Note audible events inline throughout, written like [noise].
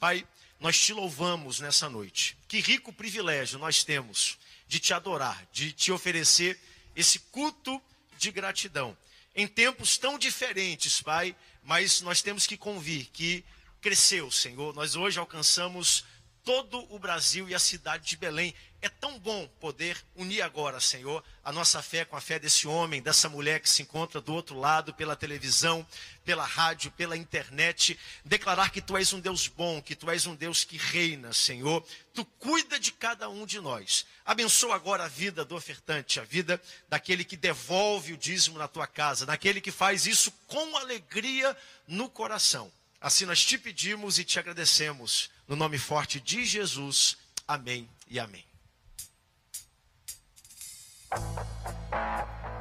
Pai, nós te louvamos nessa noite. Que rico privilégio nós temos de te adorar, de te oferecer esse culto de gratidão. Em tempos tão diferentes, Pai, mas nós temos que convir que cresceu, Senhor. Nós hoje alcançamos todo o Brasil e a cidade de Belém. É tão bom poder unir agora, Senhor, a nossa fé com a fé desse homem, dessa mulher que se encontra do outro lado, pela televisão, pela rádio, pela internet. Declarar que Tu és um Deus bom, que Tu és um Deus que reina, Senhor. Tu cuida de cada um de nós. Abençoa agora a vida do ofertante, a vida daquele que devolve o dízimo na tua casa, daquele que faz isso com alegria no coração. Assim nós te pedimos e te agradecemos. No nome forte de Jesus. Amém e amém. Música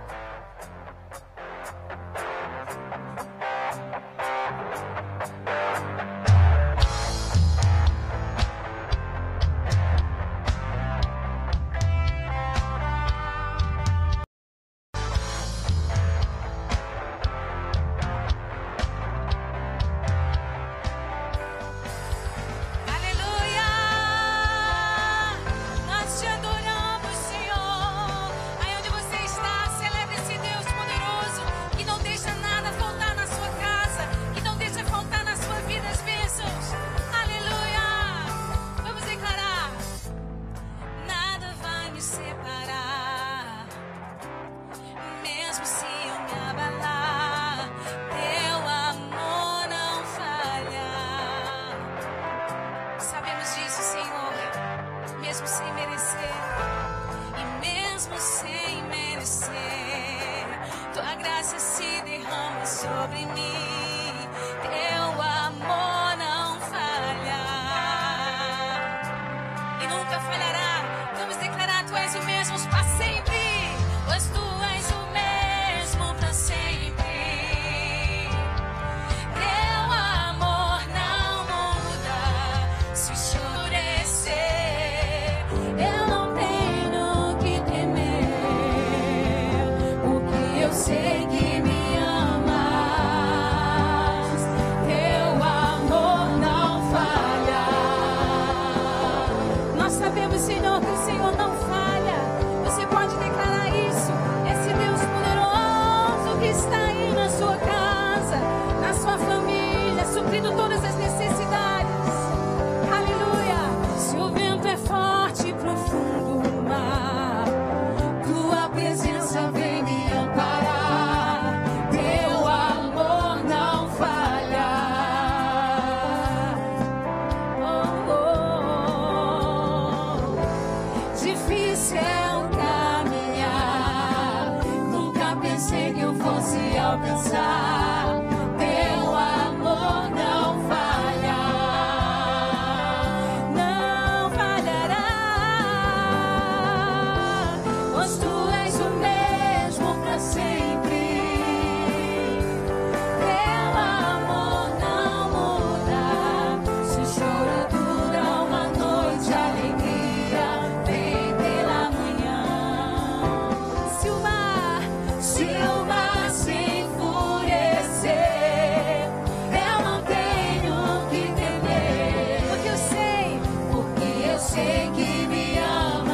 sei que me amas.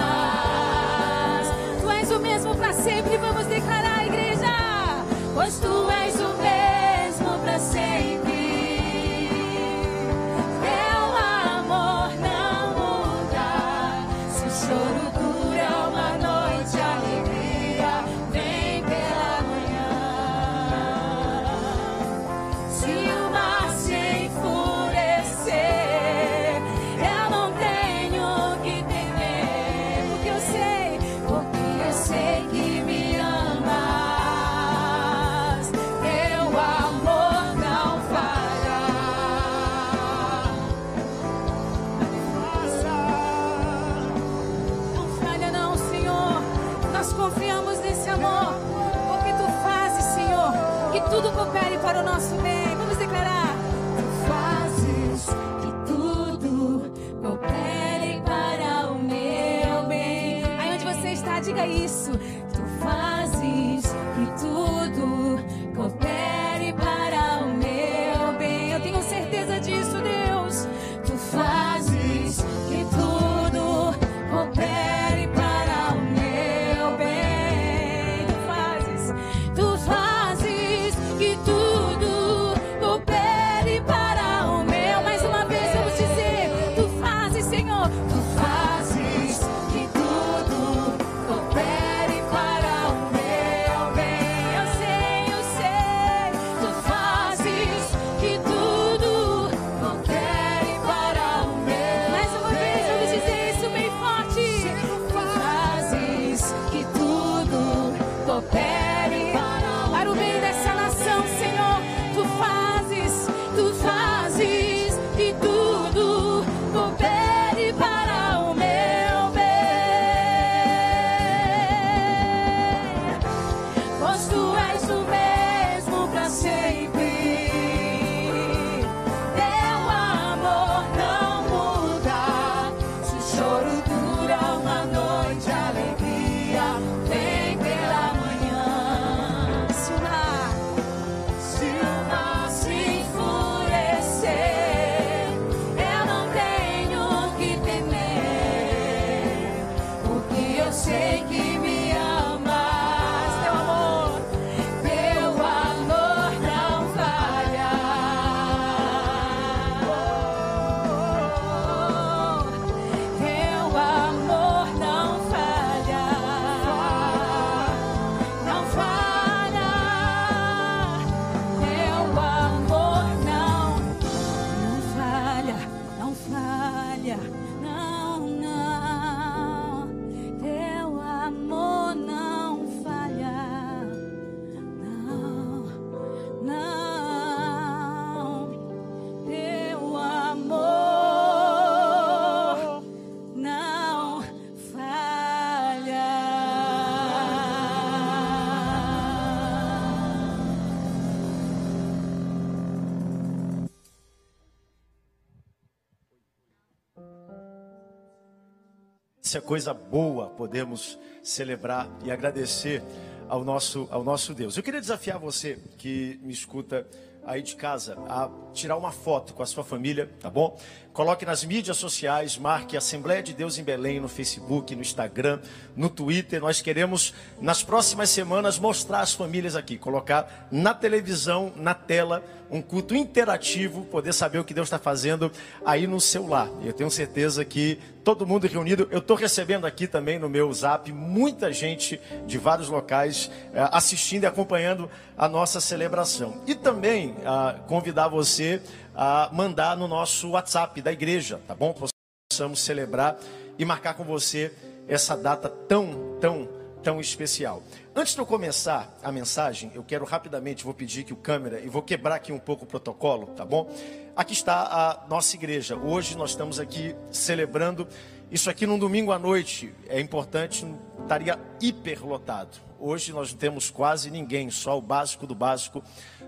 Tu és o mesmo para sempre, vamos declarar, igreja. Pois tu Isso é coisa boa, podemos celebrar e agradecer ao nosso, ao nosso Deus. Eu queria desafiar você que me escuta aí de casa a tirar uma foto com a sua família, tá bom? Coloque nas mídias sociais, marque Assembleia de Deus em Belém no Facebook, no Instagram, no Twitter. Nós queremos, nas próximas semanas, mostrar as famílias aqui, colocar na televisão, na tela, um culto interativo, poder saber o que Deus está fazendo aí no seu lar. Eu tenho certeza que todo mundo reunido, eu estou recebendo aqui também no meu zap muita gente de vários locais eh, assistindo e acompanhando a nossa celebração. E também ah, convidar você a mandar no nosso WhatsApp da igreja, tá bom? Possamos celebrar e marcar com você essa data tão, tão, tão especial. Antes de eu começar a mensagem, eu quero rapidamente, vou pedir que o câmera, e vou quebrar aqui um pouco o protocolo, tá bom? Aqui está a nossa igreja. Hoje nós estamos aqui celebrando isso aqui num domingo à noite. É importante, estaria hiperlotado. Hoje nós não temos quase ninguém, só o básico do básico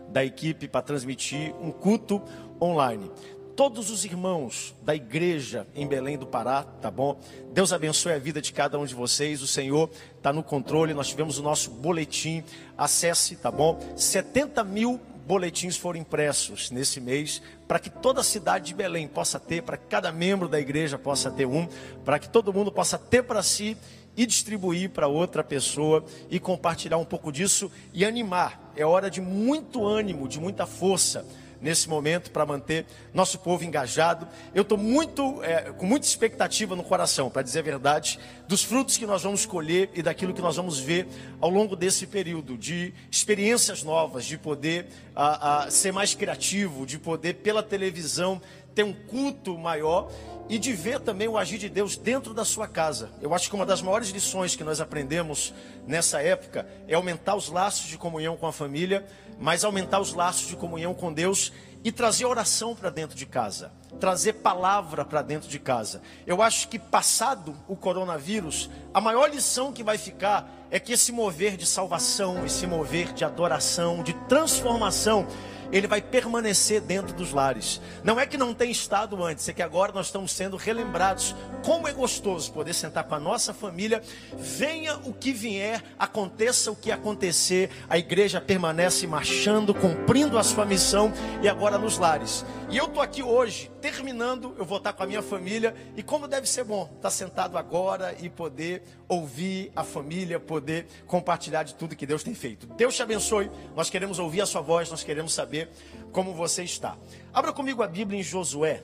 da equipe para transmitir um culto online. Todos os irmãos da igreja em Belém do Pará, tá bom? Deus abençoe a vida de cada um de vocês. O Senhor está no controle. Nós tivemos o nosso boletim. Acesse, tá bom? 70 mil boletins foram impressos nesse mês para que toda a cidade de Belém possa ter, para que cada membro da igreja possa ter um, para que todo mundo possa ter para si e distribuir para outra pessoa e compartilhar um pouco disso e animar. É hora de muito ânimo, de muita força nesse momento para manter nosso povo engajado. Eu estou muito, é, com muita expectativa no coração, para dizer a verdade, dos frutos que nós vamos colher e daquilo que nós vamos ver ao longo desse período, de experiências novas, de poder a, a, ser mais criativo, de poder pela televisão ter um culto maior e de ver também o agir de Deus dentro da sua casa. Eu acho que uma das maiores lições que nós aprendemos nessa época é aumentar os laços de comunhão com a família, mas aumentar os laços de comunhão com Deus e trazer oração para dentro de casa, trazer palavra para dentro de casa. Eu acho que passado o coronavírus, a maior lição que vai ficar é que esse mover de salvação, esse mover de adoração, de transformação, ele vai permanecer dentro dos lares. Não é que não tem estado antes, é que agora nós estamos sendo relembrados. Como é gostoso poder sentar com a nossa família, venha o que vier, aconteça o que acontecer, a igreja permanece marchando, cumprindo a sua missão e agora nos lares. E eu estou aqui hoje, terminando, eu vou estar com a minha família e como deve ser bom estar sentado agora e poder ouvir a família, poder compartilhar de tudo que Deus tem feito. Deus te abençoe. Nós queremos ouvir a sua voz, nós queremos saber saber como você está. Abra comigo a Bíblia em Josué,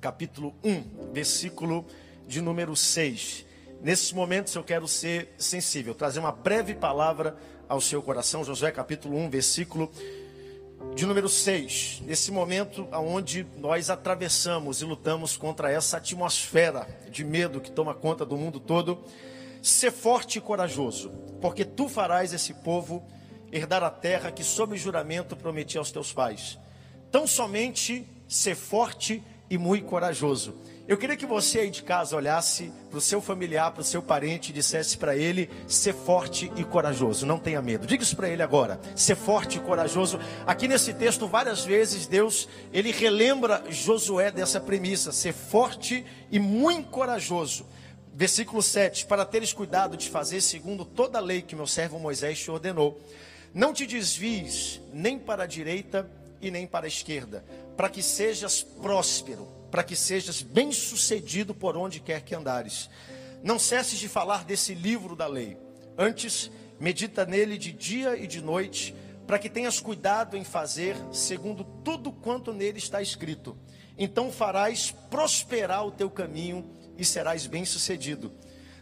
capítulo 1, versículo de número 6. Nesses momentos eu quero ser sensível, trazer uma breve palavra ao seu coração. Josué capítulo 1, versículo de número 6. Nesse momento onde nós atravessamos e lutamos contra essa atmosfera de medo que toma conta do mundo todo, ser forte e corajoso, porque tu farás esse povo herdar a terra que, sob juramento, prometi aos teus pais. Tão somente ser forte e muito corajoso. Eu queria que você aí de casa olhasse para o seu familiar, para o seu parente e dissesse para ele: ser forte e corajoso, não tenha medo. Diga isso para ele agora: ser forte e corajoso. Aqui nesse texto, várias vezes, Deus ele relembra Josué dessa premissa: ser forte e muito corajoso. Versículo 7: Para teres cuidado de fazer segundo toda a lei que meu servo Moisés te ordenou não te desvies nem para a direita e nem para a esquerda, para que sejas próspero, para que sejas bem-sucedido por onde quer que andares. Não cesses de falar desse livro da lei. Antes, medita nele de dia e de noite, para que tenhas cuidado em fazer segundo tudo quanto nele está escrito. Então farás prosperar o teu caminho e serás bem-sucedido.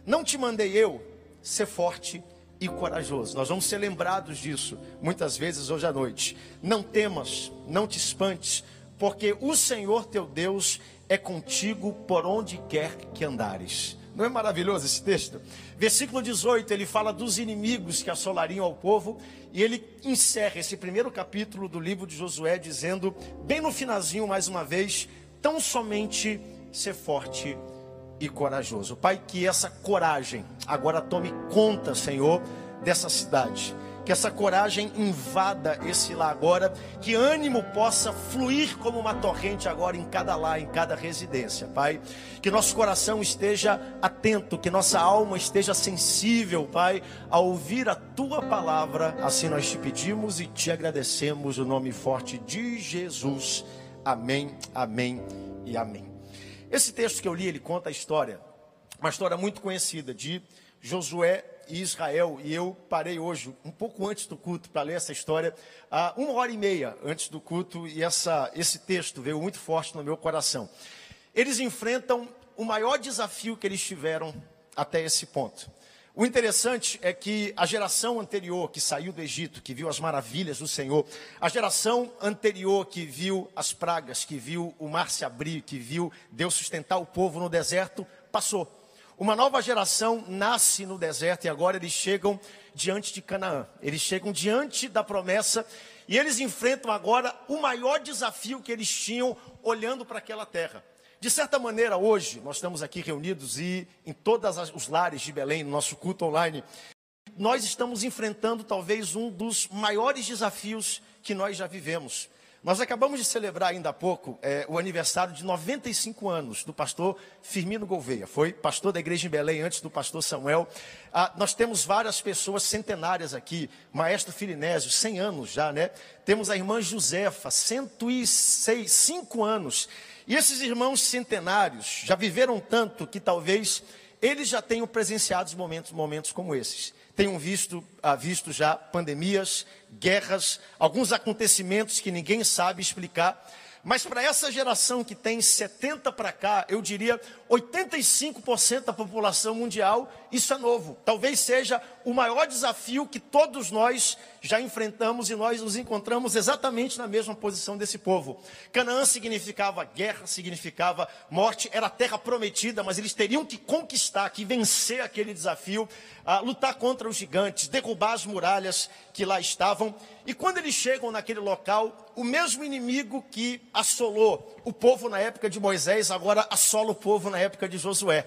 Não te mandei eu ser forte e corajoso. Nós vamos ser lembrados disso muitas vezes hoje à noite. Não temas, não te espantes, porque o Senhor teu Deus é contigo por onde quer que andares. Não é maravilhoso esse texto? Versículo 18, ele fala dos inimigos que assolariam ao povo, e ele encerra esse primeiro capítulo do livro de Josué dizendo, bem no finalzinho mais uma vez, tão somente ser forte e corajoso. Pai, que essa coragem agora tome conta, Senhor, dessa cidade. Que essa coragem invada esse lar agora, que ânimo possa fluir como uma torrente agora em cada lar, em cada residência, Pai. Que nosso coração esteja atento, que nossa alma esteja sensível, Pai, a ouvir a tua palavra. Assim nós te pedimos e te agradecemos o nome forte de Jesus. Amém, amém e amém. Esse texto que eu li, ele conta a história, uma história muito conhecida de Josué e Israel. E eu parei hoje, um pouco antes do culto, para ler essa história, uh, uma hora e meia antes do culto, e essa, esse texto veio muito forte no meu coração. Eles enfrentam o maior desafio que eles tiveram até esse ponto. O interessante é que a geração anterior que saiu do Egito, que viu as maravilhas do Senhor, a geração anterior que viu as pragas, que viu o mar se abrir, que viu Deus sustentar o povo no deserto, passou. Uma nova geração nasce no deserto e agora eles chegam diante de Canaã. Eles chegam diante da promessa e eles enfrentam agora o maior desafio que eles tinham olhando para aquela terra. De certa maneira, hoje, nós estamos aqui reunidos e em todos os lares de Belém, no nosso culto online, nós estamos enfrentando talvez um dos maiores desafios que nós já vivemos. Nós acabamos de celebrar ainda há pouco é, o aniversário de 95 anos do pastor Firmino Gouveia. Foi pastor da igreja em Belém antes do pastor Samuel. Ah, nós temos várias pessoas centenárias aqui. Maestro Filinésio, 100 anos já, né? Temos a irmã Josefa, 106, 5 anos. E esses irmãos centenários já viveram tanto que talvez eles já tenham presenciado momentos, momentos como esses tenham visto, ah, visto já pandemias, guerras, alguns acontecimentos que ninguém sabe explicar. Mas para essa geração que tem 70 para cá, eu diria 85% da população mundial, isso é novo. Talvez seja o maior desafio que todos nós já enfrentamos e nós nos encontramos exatamente na mesma posição desse povo. Canaã significava guerra, significava morte, era a terra prometida, mas eles teriam que conquistar, que vencer aquele desafio, lutar contra os gigantes, derrubar as muralhas que lá estavam. E quando eles chegam naquele local, o mesmo inimigo que assolou o povo na época de Moisés, agora assola o povo na época de Josué.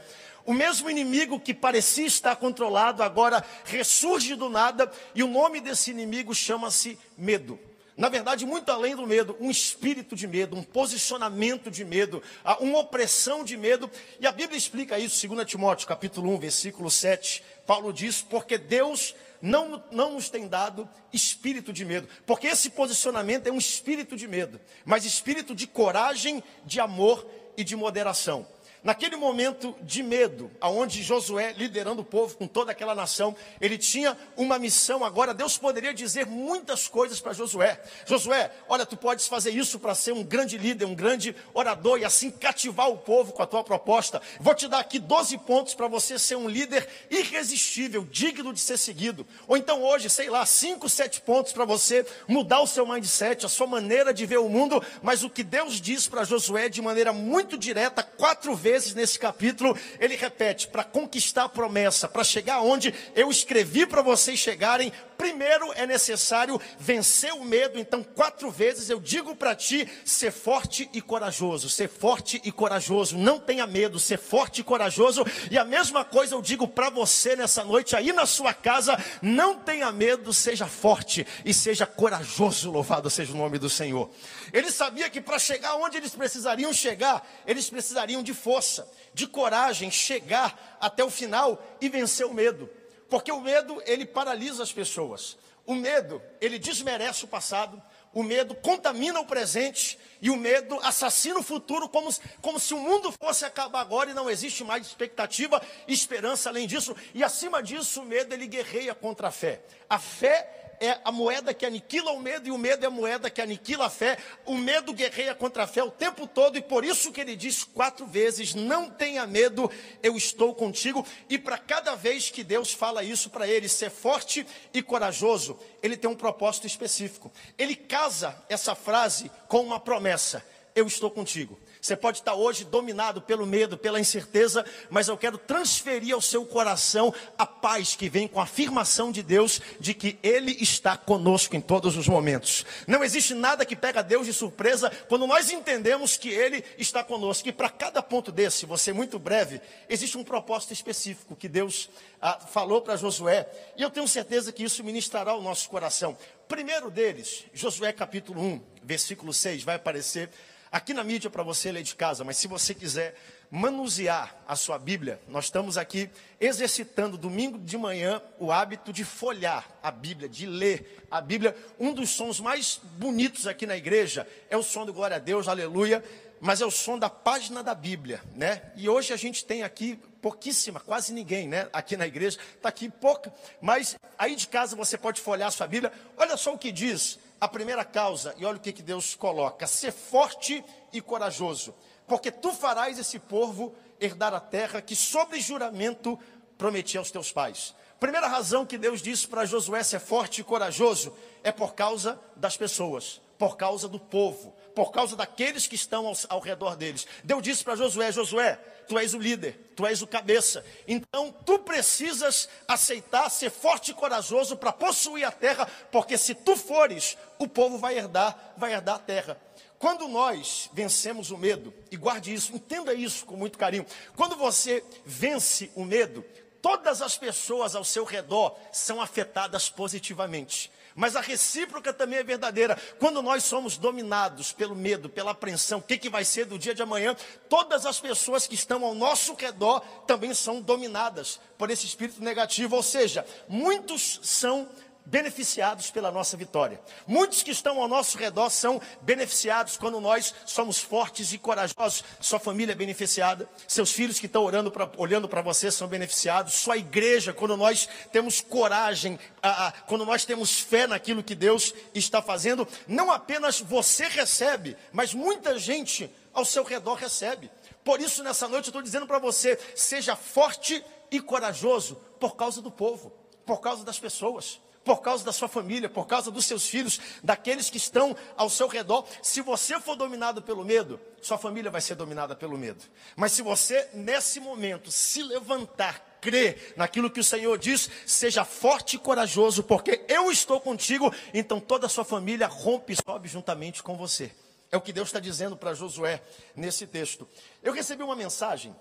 O mesmo inimigo que parecia estar controlado, agora ressurge do nada, e o nome desse inimigo chama-se medo. Na verdade, muito além do medo, um espírito de medo, um posicionamento de medo, uma opressão de medo. E a Bíblia explica isso, 2 Timóteo, capítulo 1, versículo 7. Paulo diz: Porque Deus não, não nos tem dado espírito de medo, porque esse posicionamento é um espírito de medo, mas espírito de coragem, de amor e de moderação. Naquele momento de medo, aonde Josué, liderando o povo com toda aquela nação, ele tinha uma missão. Agora, Deus poderia dizer muitas coisas para Josué. Josué, olha, tu podes fazer isso para ser um grande líder, um grande orador e assim cativar o povo com a tua proposta. Vou te dar aqui 12 pontos para você ser um líder irresistível, digno de ser seguido. Ou então hoje, sei lá, 5, 7 pontos para você mudar o seu mindset, a sua maneira de ver o mundo. Mas o que Deus diz para Josué de maneira muito direta, quatro vezes vezes nesse capítulo, ele repete: para conquistar a promessa, para chegar onde eu escrevi para vocês chegarem, primeiro é necessário vencer o medo. Então, quatro vezes eu digo para ti: ser forte e corajoso, ser forte e corajoso, não tenha medo, ser forte e corajoso. E a mesma coisa eu digo para você nessa noite, aí na sua casa: não tenha medo, seja forte e seja corajoso. Louvado seja o nome do Senhor. Ele sabia que para chegar onde eles precisariam chegar, eles precisariam de força, de coragem, chegar até o final e vencer o medo. Porque o medo, ele paralisa as pessoas. O medo, ele desmerece o passado. O medo contamina o presente e o medo assassina o futuro, como, como se o mundo fosse acabar agora e não existe mais expectativa esperança além disso. E acima disso, o medo ele guerreia contra a fé. A fé é a moeda que aniquila o medo e o medo é a moeda que aniquila a fé. O medo guerreia contra a fé o tempo todo e por isso que ele diz quatro vezes: Não tenha medo, eu estou contigo. E para cada vez que Deus fala isso para ele, ser forte e corajoso, ele tem um propósito específico. Ele casa essa frase com uma promessa: Eu estou contigo. Você pode estar hoje dominado pelo medo, pela incerteza, mas eu quero transferir ao seu coração a paz que vem com a afirmação de Deus de que Ele está conosco em todos os momentos. Não existe nada que pega Deus de surpresa quando nós entendemos que Ele está conosco. E para cada ponto desse, você muito breve, existe um propósito específico que Deus ah, falou para Josué, e eu tenho certeza que isso ministrará o nosso coração. Primeiro deles, Josué capítulo 1, versículo 6, vai aparecer aqui na mídia para você ler de casa, mas se você quiser manusear a sua Bíblia, nós estamos aqui exercitando domingo de manhã o hábito de folhar a Bíblia, de ler a Bíblia. Um dos sons mais bonitos aqui na igreja é o som do glória a Deus, aleluia, mas é o som da página da Bíblia, né? E hoje a gente tem aqui pouquíssima, quase ninguém, né? Aqui na igreja, está aqui pouca, mas aí de casa você pode folhar a sua Bíblia. Olha só o que diz a primeira causa, e olha o que, que Deus coloca: ser forte e corajoso, porque tu farás esse povo herdar a terra que, sobre juramento, prometi aos teus pais. Primeira razão que Deus disse para Josué ser forte e corajoso é por causa das pessoas, por causa do povo, por causa daqueles que estão ao, ao redor deles. Deus disse para Josué: Josué, tu és o líder, tu és o cabeça. Então tu precisas aceitar ser forte e corajoso para possuir a terra, porque se tu fores, o povo vai herdar, vai herdar a terra. Quando nós vencemos o medo, e guarde isso, entenda isso com muito carinho. Quando você vence o medo, todas as pessoas ao seu redor são afetadas positivamente. Mas a recíproca também é verdadeira. Quando nós somos dominados pelo medo, pela apreensão, o que, que vai ser do dia de amanhã, todas as pessoas que estão ao nosso redor também são dominadas por esse espírito negativo. Ou seja, muitos são beneficiados pela nossa vitória. Muitos que estão ao nosso redor são beneficiados quando nós somos fortes e corajosos. Sua família é beneficiada, seus filhos que estão orando pra, olhando para você são beneficiados, sua igreja, quando nós temos coragem, a, a, quando nós temos fé naquilo que Deus está fazendo, não apenas você recebe, mas muita gente ao seu redor recebe. Por isso, nessa noite, eu estou dizendo para você: seja forte e corajoso por causa do povo, por causa das pessoas por causa da sua família, por causa dos seus filhos, daqueles que estão ao seu redor. Se você for dominado pelo medo, sua família vai ser dominada pelo medo. Mas se você, nesse momento, se levantar, crer naquilo que o Senhor diz, seja forte e corajoso, porque eu estou contigo, então toda a sua família rompe e sobe juntamente com você. É o que Deus está dizendo para Josué nesse texto. Eu recebi uma mensagem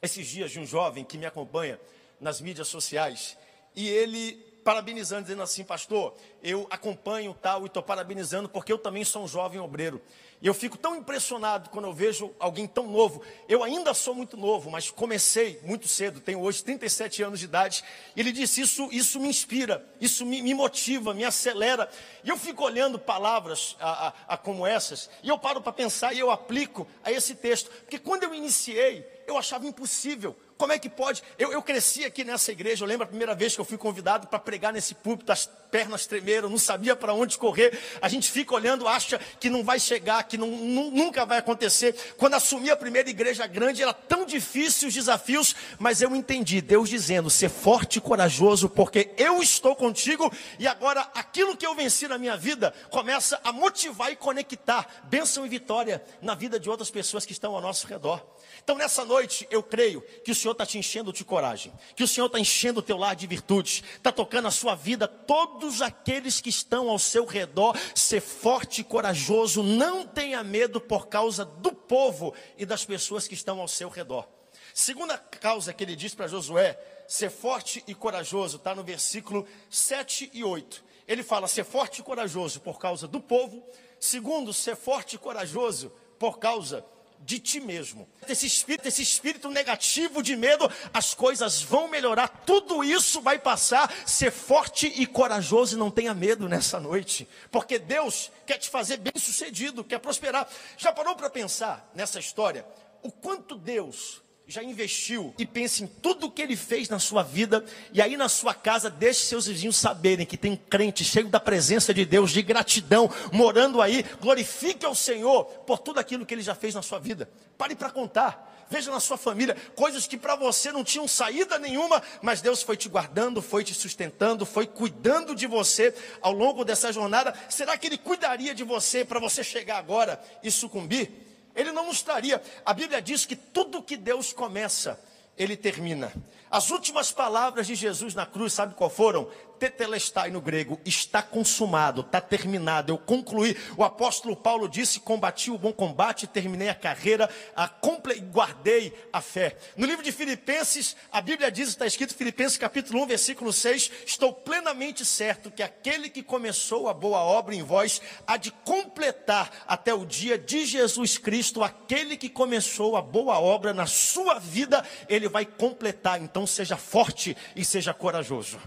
esses dias de um jovem que me acompanha nas mídias sociais, e ele parabenizando, dizendo assim, pastor, eu acompanho tal e estou parabenizando porque eu também sou um jovem obreiro. E eu fico tão impressionado quando eu vejo alguém tão novo. Eu ainda sou muito novo, mas comecei muito cedo, tenho hoje 37 anos de idade. Ele disse: Isso, isso me inspira, isso me, me motiva, me acelera. E eu fico olhando palavras a, a, a como essas, e eu paro para pensar e eu aplico a esse texto. Porque quando eu iniciei, eu achava impossível. Como é que pode? Eu, eu cresci aqui nessa igreja. Eu lembro a primeira vez que eu fui convidado para pregar nesse púlpito, as pernas tremeram, não sabia para onde correr. A gente fica olhando, acha que não vai chegar, que não, nunca vai acontecer. Quando assumi a primeira igreja grande, era tão difícil os desafios, mas eu entendi Deus dizendo: ser forte e corajoso, porque eu estou contigo. E agora, aquilo que eu venci na minha vida começa a motivar e conectar bênção e vitória na vida de outras pessoas que estão ao nosso redor. Então, nessa noite, eu creio que o Senhor está te enchendo de coragem, que o Senhor está enchendo o teu lar de virtudes, está tocando a sua vida, todos aqueles que estão ao seu redor, ser forte e corajoso, não tenha medo por causa do povo e das pessoas que estão ao seu redor. Segunda causa que ele diz para Josué, ser forte e corajoso, está no versículo 7 e 8. Ele fala, ser forte e corajoso por causa do povo. Segundo, ser forte e corajoso por causa de ti mesmo. Esse espírito, esse espírito negativo de medo, as coisas vão melhorar, tudo isso vai passar. Ser forte e corajoso e não tenha medo nessa noite, porque Deus quer te fazer bem sucedido, quer prosperar. Já parou para pensar nessa história? O quanto Deus já investiu e pense em tudo o que ele fez na sua vida e aí na sua casa deixe seus vizinhos saberem que tem crente cheio da presença de Deus, de gratidão, morando aí, glorifique ao Senhor por tudo aquilo que ele já fez na sua vida. Pare para contar. Veja na sua família coisas que para você não tinham saída nenhuma, mas Deus foi te guardando, foi te sustentando, foi cuidando de você ao longo dessa jornada. Será que Ele cuidaria de você para você chegar agora e sucumbir? Ele não nos traria. A Bíblia diz que tudo que Deus começa, ele termina. As últimas palavras de Jesus na cruz, sabe qual foram? Tetelestai no grego, está consumado, está terminado, eu concluí. O apóstolo Paulo disse: combati o bom combate, terminei a carreira, a comple... guardei a fé. No livro de Filipenses, a Bíblia diz, está escrito Filipenses capítulo 1, versículo 6, estou plenamente certo que aquele que começou a boa obra em vós há de completar até o dia de Jesus Cristo, aquele que começou a boa obra na sua vida, ele vai completar. Então seja forte e seja corajoso.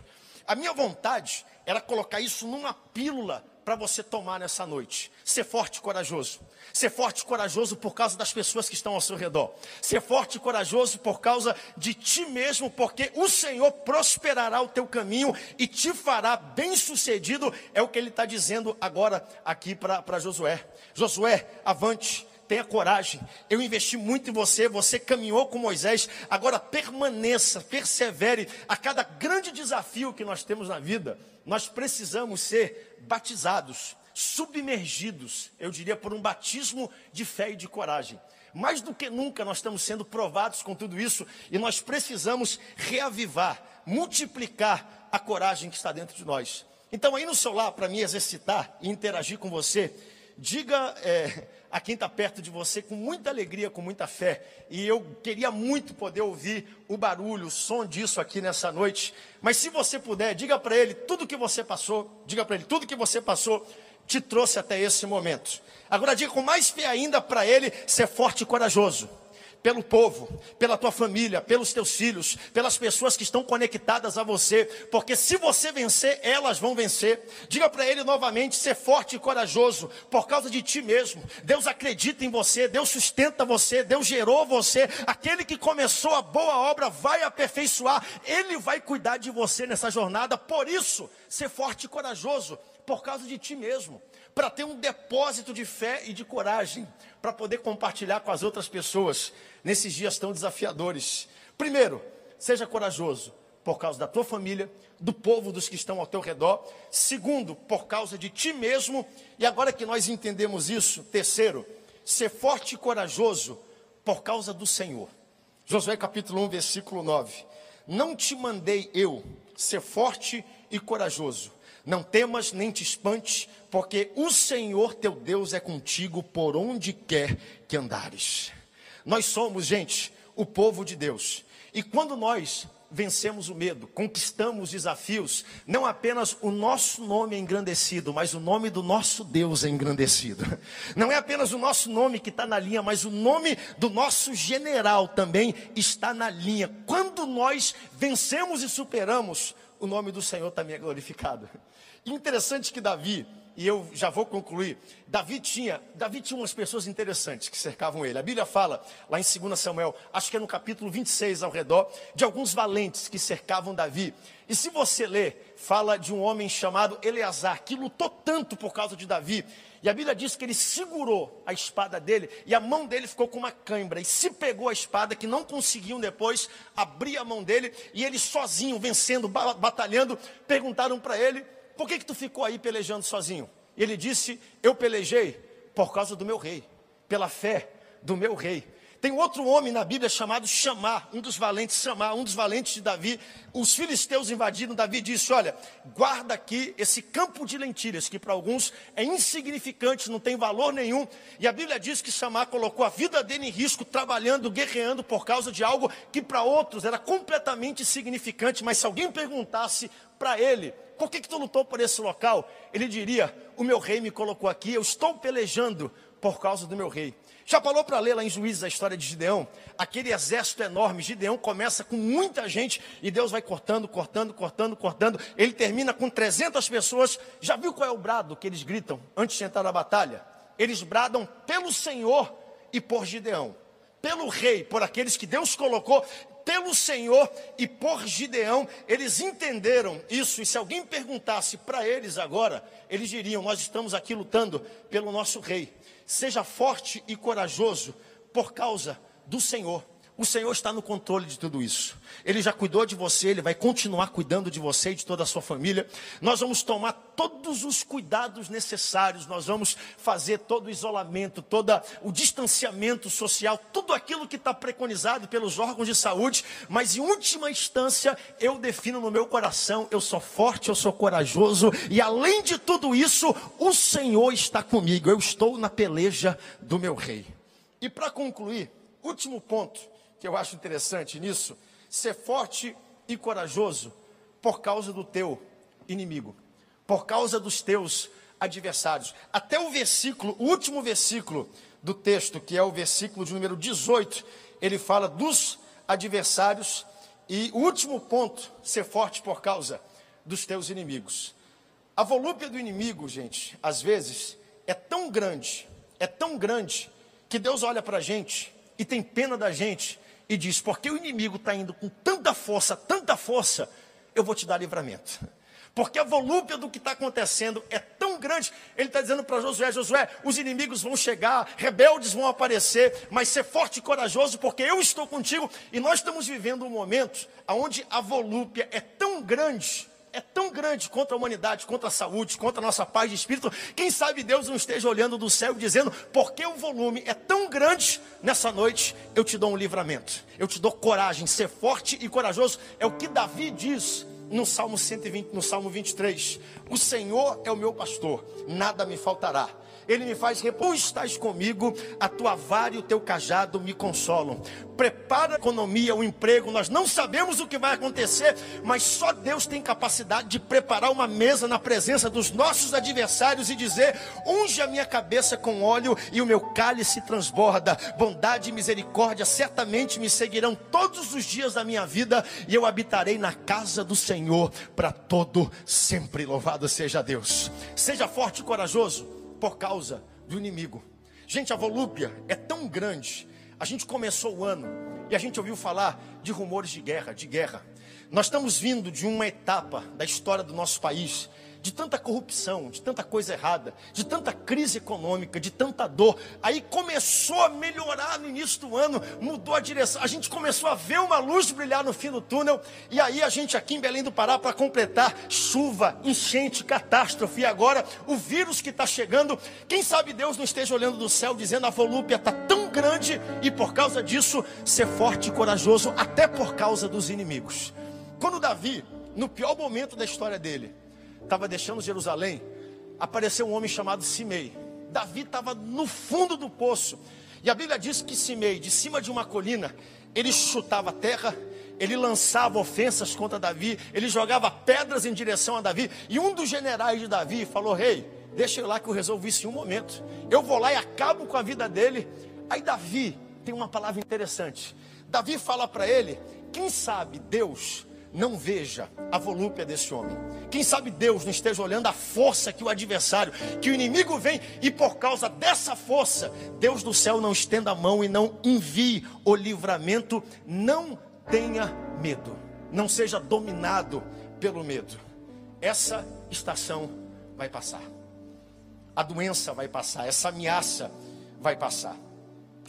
A minha vontade era colocar isso numa pílula para você tomar nessa noite. Ser forte e corajoso. Ser forte e corajoso por causa das pessoas que estão ao seu redor. Ser forte e corajoso por causa de ti mesmo, porque o Senhor prosperará o teu caminho e te fará bem sucedido. É o que ele está dizendo agora aqui para Josué. Josué, avante tenha coragem. Eu investi muito em você, você caminhou com Moisés, agora permaneça, persevere. A cada grande desafio que nós temos na vida, nós precisamos ser batizados, submergidos, eu diria, por um batismo de fé e de coragem. Mais do que nunca nós estamos sendo provados com tudo isso e nós precisamos reavivar, multiplicar a coragem que está dentro de nós. Então, aí no seu lar, para me exercitar e interagir com você, diga é, a quem está perto de você com muita alegria, com muita fé. E eu queria muito poder ouvir o barulho, o som disso aqui nessa noite. Mas se você puder, diga para ele tudo que você passou, diga para ele tudo que você passou te trouxe até esse momento. Agora diga com mais fé ainda para ele ser forte e corajoso pelo povo, pela tua família, pelos teus filhos, pelas pessoas que estão conectadas a você, porque se você vencer, elas vão vencer. Diga para ele novamente: ser forte e corajoso por causa de ti mesmo. Deus acredita em você, Deus sustenta você, Deus gerou você. Aquele que começou a boa obra vai aperfeiçoar, ele vai cuidar de você nessa jornada. Por isso, ser forte e corajoso por causa de ti mesmo para ter um depósito de fé e de coragem, para poder compartilhar com as outras pessoas nesses dias tão desafiadores. Primeiro, seja corajoso por causa da tua família, do povo dos que estão ao teu redor. Segundo, por causa de ti mesmo. E agora que nós entendemos isso, terceiro, ser forte e corajoso por causa do Senhor. Josué capítulo 1, versículo 9. Não te mandei eu ser forte e corajoso não temas nem te espantes, porque o Senhor teu Deus é contigo por onde quer que andares. Nós somos, gente, o povo de Deus. E quando nós vencemos o medo, conquistamos desafios, não apenas o nosso nome é engrandecido, mas o nome do nosso Deus é engrandecido. Não é apenas o nosso nome que está na linha, mas o nome do nosso general também está na linha. Quando nós vencemos e superamos, o nome do Senhor também é glorificado. Interessante que Davi, e eu já vou concluir, Davi tinha, Davi tinha umas pessoas interessantes que cercavam ele. A Bíblia fala, lá em 2 Samuel, acho que é no capítulo 26 ao redor, de alguns valentes que cercavam Davi. E se você ler, fala de um homem chamado Eleazar, que lutou tanto por causa de Davi. E a Bíblia diz que ele segurou a espada dele e a mão dele ficou com uma cãibra. E se pegou a espada, que não conseguiam depois abrir a mão dele, e ele sozinho, vencendo, batalhando, perguntaram para ele por que, que tu ficou aí pelejando sozinho? E ele disse: Eu pelejei por causa do meu rei, pela fé do meu rei. Tem outro homem na Bíblia chamado Chamar, um dos valentes, Chamar, um dos valentes de Davi. Os filisteus invadiram, Davi disse: Olha, guarda aqui esse campo de lentilhas, que para alguns é insignificante, não tem valor nenhum. E a Bíblia diz que Chamar colocou a vida dele em risco, trabalhando, guerreando por causa de algo que para outros era completamente insignificante. Mas se alguém perguntasse para ele, por que, que tu lutou por esse local? Ele diria: O meu rei me colocou aqui, eu estou pelejando por causa do meu rei. Já falou para ler lá em Juízes a história de Gideão? Aquele exército enorme, Gideão começa com muita gente e Deus vai cortando, cortando, cortando, cortando. Ele termina com 300 pessoas. Já viu qual é o brado que eles gritam antes de entrar na batalha? Eles bradam pelo Senhor e por Gideão. Pelo rei, por aqueles que Deus colocou pelo Senhor e por Gideão, eles entenderam isso. E se alguém perguntasse para eles agora, eles diriam: Nós estamos aqui lutando pelo nosso rei. Seja forte e corajoso por causa do Senhor, O Senhor está no controle de tudo isso. Ele já cuidou de você, Ele vai continuar cuidando de você e de toda a sua família. Nós vamos tomar todos os cuidados necessários, nós vamos fazer todo o isolamento, todo o distanciamento social, tudo aquilo que está preconizado pelos órgãos de saúde. Mas em última instância, eu defino no meu coração: eu sou forte, eu sou corajoso e além de tudo isso, o Senhor está comigo. Eu estou na peleja do meu rei. E para concluir, último ponto que eu acho interessante nisso, ser forte e corajoso por causa do teu inimigo, por causa dos teus adversários. Até o versículo, o último versículo do texto, que é o versículo de número 18, ele fala dos adversários e o último ponto, ser forte por causa dos teus inimigos. A volúpia do inimigo, gente, às vezes é tão grande, é tão grande, que Deus olha para a gente e tem pena da gente e diz: Porque o inimigo está indo com tanta força, tanta força, eu vou te dar livramento. [laughs] Porque a volúpia do que está acontecendo é tão grande. Ele está dizendo para Josué: Josué, os inimigos vão chegar, rebeldes vão aparecer, mas ser forte e corajoso, porque eu estou contigo. E nós estamos vivendo um momento onde a volúpia é tão grande é tão grande contra a humanidade, contra a saúde, contra a nossa paz de espírito. Quem sabe Deus não esteja olhando do céu dizendo, porque o volume é tão grande, nessa noite eu te dou um livramento, eu te dou coragem, ser forte e corajoso. É o que Davi diz no Salmo 120, no Salmo 23. O Senhor é o meu pastor, nada me faltará. Ele me faz repor, estás comigo, a tua vara e o teu cajado me consolam. Prepara a economia, o emprego, nós não sabemos o que vai acontecer, mas só Deus tem capacidade de preparar uma mesa na presença dos nossos adversários e dizer: unge a minha cabeça com óleo e o meu cálice transborda. Bondade e misericórdia certamente me seguirão todos os dias da minha vida e eu habitarei na casa do Senhor para todo sempre. Louvado seja Deus. Seja forte e corajoso por causa do inimigo. Gente, a volúpia é tão grande. A gente começou o ano e a gente ouviu falar de rumores de guerra, de guerra. Nós estamos vindo de uma etapa da história do nosso país de tanta corrupção, de tanta coisa errada, de tanta crise econômica, de tanta dor. Aí começou a melhorar no início do ano, mudou a direção. A gente começou a ver uma luz brilhar no fim do túnel. E aí a gente aqui em Belém do Pará para completar chuva, enchente, catástrofe. E agora o vírus que está chegando. Quem sabe Deus não esteja olhando do céu dizendo a volúpia está tão grande e por causa disso ser forte e corajoso até por causa dos inimigos. Quando Davi, no pior momento da história dele, estava deixando Jerusalém, apareceu um homem chamado Simei. Davi estava no fundo do poço. E a Bíblia diz que Simei, de cima de uma colina, ele chutava a terra, ele lançava ofensas contra Davi, ele jogava pedras em direção a Davi. E um dos generais de Davi falou: Rei, deixa eu lá que eu resolvo isso em um momento. Eu vou lá e acabo com a vida dele. Aí Davi tem uma palavra interessante. Davi fala para ele: Quem sabe Deus não veja a volúpia desse homem. Quem sabe Deus não esteja olhando a força que o adversário, que o inimigo vem, e por causa dessa força, Deus do céu não estenda a mão e não envie o livramento. Não tenha medo, não seja dominado pelo medo. Essa estação vai passar, a doença vai passar, essa ameaça vai passar.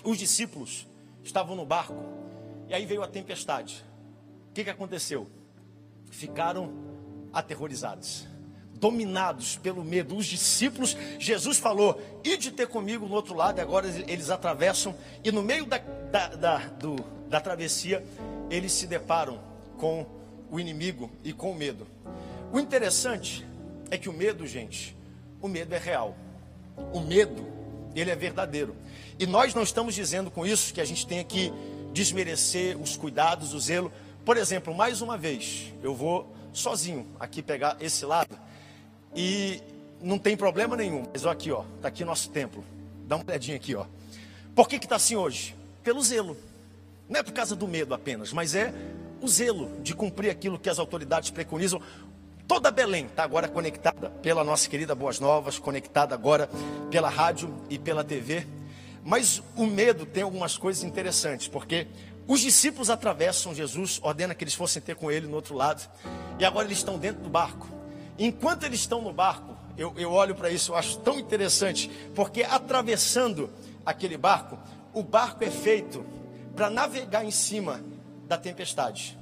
Os discípulos estavam no barco, e aí veio a tempestade que, que aconteceu? Ficaram aterrorizados, dominados pelo medo. Os discípulos, Jesus falou: ide ter comigo no outro lado, e agora eles atravessam, e no meio da, da, da, do, da travessia, eles se deparam com o inimigo e com o medo. O interessante é que o medo, gente, o medo é real. O medo, ele é verdadeiro. E nós não estamos dizendo com isso que a gente tenha que desmerecer os cuidados, o zelo. Por exemplo, mais uma vez, eu vou sozinho aqui pegar esse lado e não tem problema nenhum. Mas ó, aqui, ó, tá aqui nosso templo. Dá uma olhadinha aqui, ó. Por que que tá assim hoje? Pelo zelo. Não é por causa do medo apenas, mas é o zelo de cumprir aquilo que as autoridades preconizam. Toda Belém está agora conectada pela nossa querida Boas Novas, conectada agora pela rádio e pela TV. Mas o medo tem algumas coisas interessantes, porque os discípulos atravessam Jesus, ordena que eles fossem ter com ele no outro lado, e agora eles estão dentro do barco. Enquanto eles estão no barco, eu, eu olho para isso, eu acho tão interessante, porque atravessando aquele barco, o barco é feito para navegar em cima da tempestade.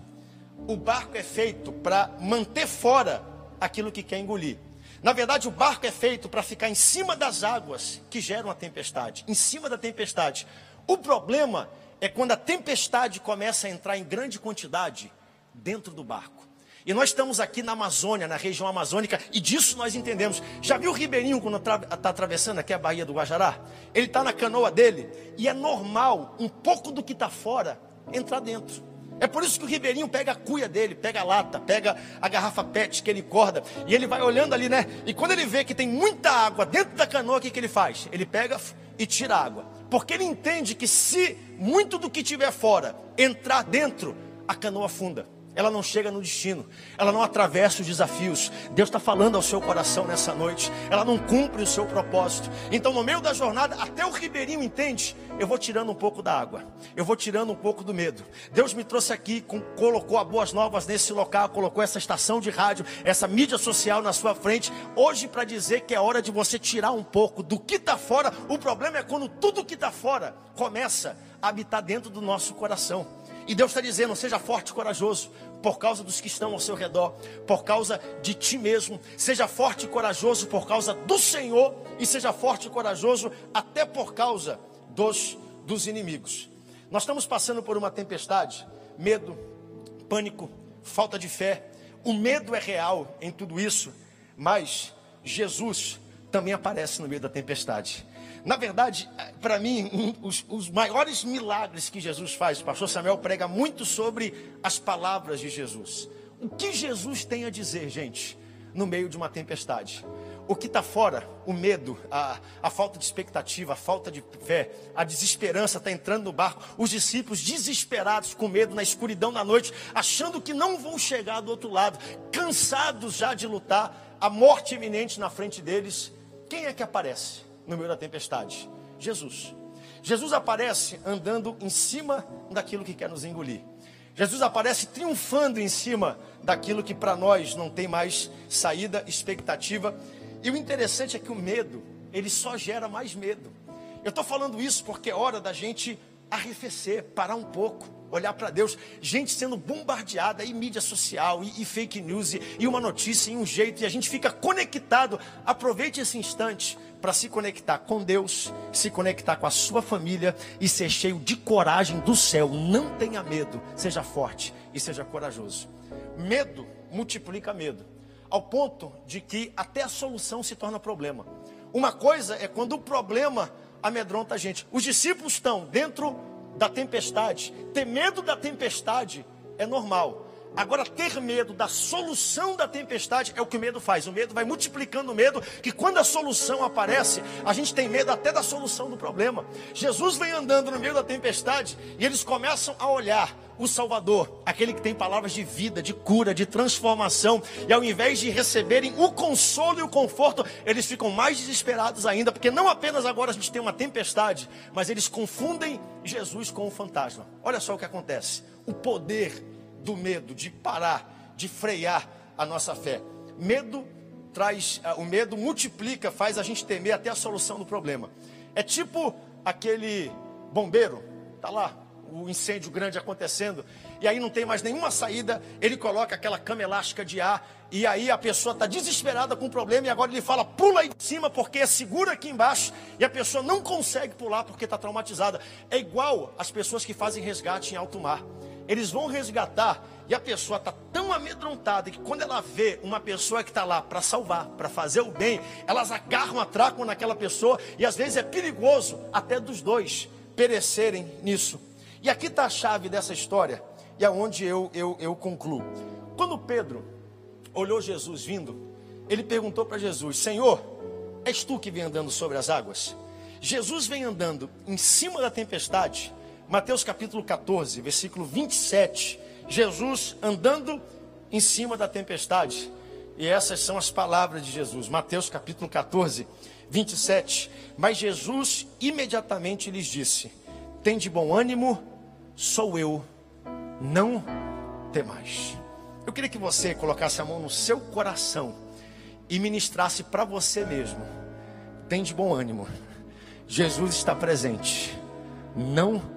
O barco é feito para manter fora aquilo que quer engolir. Na verdade, o barco é feito para ficar em cima das águas que geram a tempestade, em cima da tempestade. O problema é quando a tempestade começa a entrar em grande quantidade dentro do barco. E nós estamos aqui na Amazônia, na região amazônica, e disso nós entendemos. Já viu o ribeirinho quando está atravessando aqui a Baía do Guajará? Ele está na canoa dele, e é normal um pouco do que está fora entrar dentro. É por isso que o ribeirinho pega a cuia dele, pega a lata, pega a garrafa PET que ele corda, e ele vai olhando ali, né? E quando ele vê que tem muita água dentro da canoa, o que, que ele faz? Ele pega e tira a água. Porque ele entende que se muito do que tiver fora entrar dentro, a canoa afunda ela não chega no destino, ela não atravessa os desafios. Deus está falando ao seu coração nessa noite, ela não cumpre o seu propósito. Então, no meio da jornada, até o ribeirinho entende: eu vou tirando um pouco da água, eu vou tirando um pouco do medo. Deus me trouxe aqui, com, colocou a boas novas nesse local, colocou essa estação de rádio, essa mídia social na sua frente, hoje para dizer que é hora de você tirar um pouco do que está fora. O problema é quando tudo que está fora começa a habitar dentro do nosso coração. E Deus está dizendo: seja forte e corajoso, por causa dos que estão ao seu redor, por causa de ti mesmo. Seja forte e corajoso por causa do Senhor, e seja forte e corajoso até por causa dos, dos inimigos. Nós estamos passando por uma tempestade, medo, pânico, falta de fé. O medo é real em tudo isso, mas Jesus também aparece no meio da tempestade. Na verdade, para mim, um, os, os, maiores milagres que Jesus faz, o pastor Samuel prega muito sobre as palavras de Jesus. O que Jesus tem a dizer, gente, no meio de uma tempestade? O que está fora, o medo, a, a falta de expectativa, a falta de fé, a desesperança está entrando no barco. Os discípulos desesperados, com medo, na escuridão da noite, achando que não vão chegar do outro lado, cansados já de lutar, a morte iminente na frente deles. Quem é que aparece? No meio da tempestade? Jesus. Jesus aparece andando em cima daquilo que quer nos engolir. Jesus aparece triunfando em cima daquilo que para nós não tem mais saída, expectativa. E o interessante é que o medo, ele só gera mais medo. Eu estou falando isso porque é hora da gente arrefecer, parar um pouco, olhar para Deus. Gente sendo bombardeada em mídia social, e, e fake news, e, e uma notícia, e um jeito, e a gente fica conectado. Aproveite esse instante para se conectar com Deus, se conectar com a sua família e ser cheio de coragem do céu. Não tenha medo, seja forte e seja corajoso. Medo multiplica medo, ao ponto de que até a solução se torna problema. Uma coisa é quando o problema amedronta a gente. Os discípulos estão dentro da tempestade, ter medo da tempestade é normal. Agora, ter medo da solução da tempestade é o que o medo faz. O medo vai multiplicando o medo, que quando a solução aparece, a gente tem medo até da solução do problema. Jesus vem andando no meio da tempestade e eles começam a olhar o Salvador, aquele que tem palavras de vida, de cura, de transformação, e ao invés de receberem o consolo e o conforto, eles ficam mais desesperados ainda, porque não apenas agora a gente tem uma tempestade, mas eles confundem Jesus com o fantasma. Olha só o que acontece: o poder do medo, de parar, de frear a nossa fé. Medo traz, ah, o medo multiplica, faz a gente temer até a solução do problema. É tipo aquele bombeiro, tá lá, o incêndio grande acontecendo, e aí não tem mais nenhuma saída, ele coloca aquela cama elástica de ar, e aí a pessoa está desesperada com o problema, e agora ele fala, pula aí de cima, porque é seguro aqui embaixo, e a pessoa não consegue pular porque está traumatizada. É igual as pessoas que fazem resgate em alto mar. Eles vão resgatar e a pessoa está tão amedrontada que quando ela vê uma pessoa que está lá para salvar, para fazer o bem, elas agarram, atracam naquela pessoa e às vezes é perigoso até dos dois perecerem nisso. E aqui está a chave dessa história e aonde é eu, eu, eu concluo. Quando Pedro olhou Jesus vindo, ele perguntou para Jesus: Senhor, és tu que vem andando sobre as águas? Jesus vem andando em cima da tempestade Mateus capítulo 14, versículo 27. Jesus andando em cima da tempestade. E essas são as palavras de Jesus. Mateus capítulo 14, 27. Mas Jesus imediatamente lhes disse: Tem de bom ânimo, sou eu, não temais. Eu queria que você colocasse a mão no seu coração e ministrasse para você mesmo. Tem de bom ânimo. Jesus está presente. Não temais.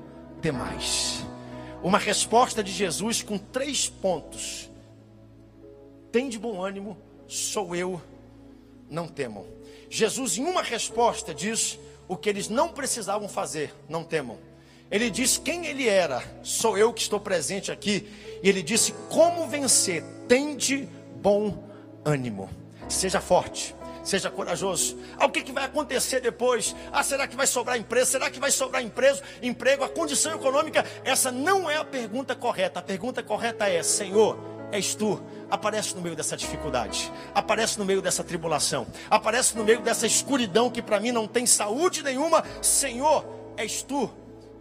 Uma resposta de Jesus com três pontos. Tem de bom ânimo, sou eu, não temam. Jesus, em uma resposta, diz o que eles não precisavam fazer, não temam. Ele diz quem ele era, sou eu que estou presente aqui. E ele disse como vencer, tende bom ânimo, seja forte, seja corajoso. Ah, o que, que vai acontecer depois? Ah, será que vai sobrar empresa? Será que vai sobrar emprego? Emprego, a condição econômica? Essa não é a pergunta correta. A pergunta correta é: Senhor, és tu aparece no meio dessa dificuldade, aparece no meio dessa tribulação, aparece no meio dessa escuridão que para mim não tem saúde nenhuma. Senhor, és tu.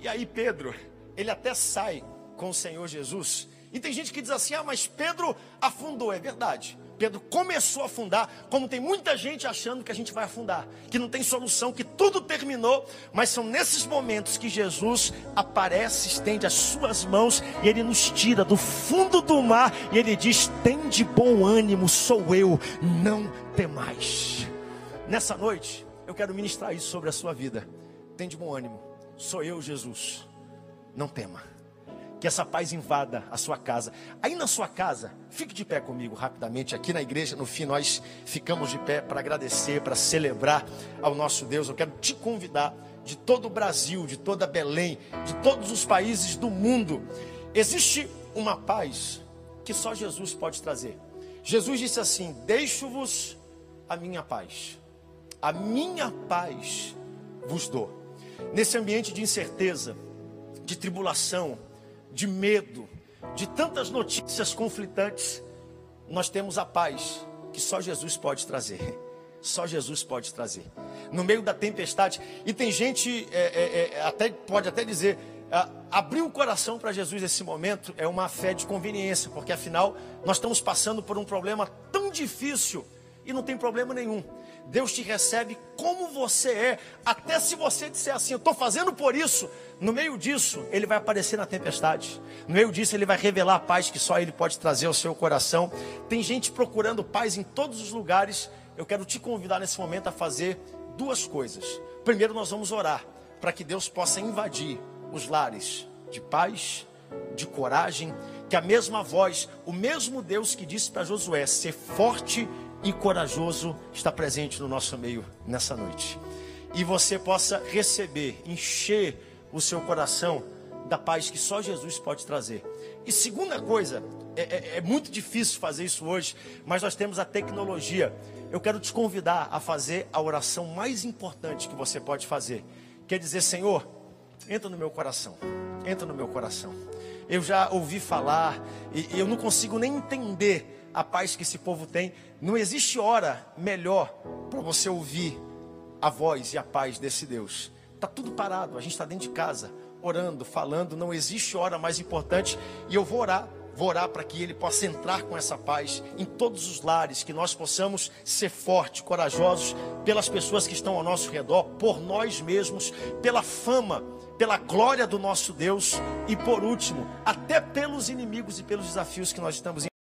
E aí, Pedro, ele até sai com o Senhor Jesus. E tem gente que diz assim: ah, mas Pedro afundou. É verdade. Pedro começou a afundar, como tem muita gente achando que a gente vai afundar, que não tem solução, que tudo terminou, mas são nesses momentos que Jesus aparece, estende as suas mãos e ele nos tira do fundo do mar e ele diz: "Tem de bom ânimo, sou eu, não temais". Nessa noite, eu quero ministrar isso sobre a sua vida. Tem de bom ânimo, sou eu, Jesus. Não tema que essa paz invada a sua casa. Aí na sua casa, fique de pé comigo rapidamente. Aqui na igreja, no fim, nós ficamos de pé para agradecer, para celebrar ao nosso Deus. Eu quero te convidar de todo o Brasil, de toda Belém, de todos os países do mundo. Existe uma paz que só Jesus pode trazer. Jesus disse assim: Deixo-vos a minha paz, a minha paz vos dou. Nesse ambiente de incerteza, de tribulação, de medo, de tantas notícias conflitantes, nós temos a paz que só Jesus pode trazer. [laughs] Só Jesus pode trazer. No meio da tempestade, e tem gente, é, é, é, até, pode até dizer, abrir o coração para Jesus nesse momento é uma fé de conveniência, porque afinal nós estamos passando por um problema tão difícil e não tem problema nenhum. Deus te recebe como você é, até se você disser assim, eu estou fazendo por isso, no meio disso, Ele vai aparecer na tempestade, no meio disso, Ele vai revelar a paz que só Ele pode trazer ao seu coração. Tem gente procurando paz em todos os lugares, eu quero te convidar nesse momento a fazer duas coisas. Primeiro, nós vamos orar para que Deus possa invadir os lares de paz, de coragem, que a mesma voz, o mesmo Deus que disse para Josué ser forte e corajoso está presente no nosso meio nessa noite. E você possa receber, encher o seu coração da paz que só Jesus pode trazer. E segunda coisa, é, é, é, muito difícil fazer isso hoje, mas nós temos a tecnologia. Eu quero te convidar a fazer a oração mais importante que você pode fazer. Quer dizer, Senhor, entra no meu coração, entra no meu coração. Eu já ouvi falar e eu não consigo nem entender a paz que esse povo tem. Não existe hora melhor para você ouvir a voz e a paz desse Deus. Está tudo parado, a gente está dentro de casa, orando, falando. Não existe hora mais importante. E eu vou orar, vou orar para que Ele possa entrar com essa paz em todos os lares, que nós possamos ser fortes, corajosos pelas pessoas que estão ao nosso redor, por nós mesmos, pela fama pela glória do nosso Deus e por último, até pelos inimigos e pelos desafios que nós estamos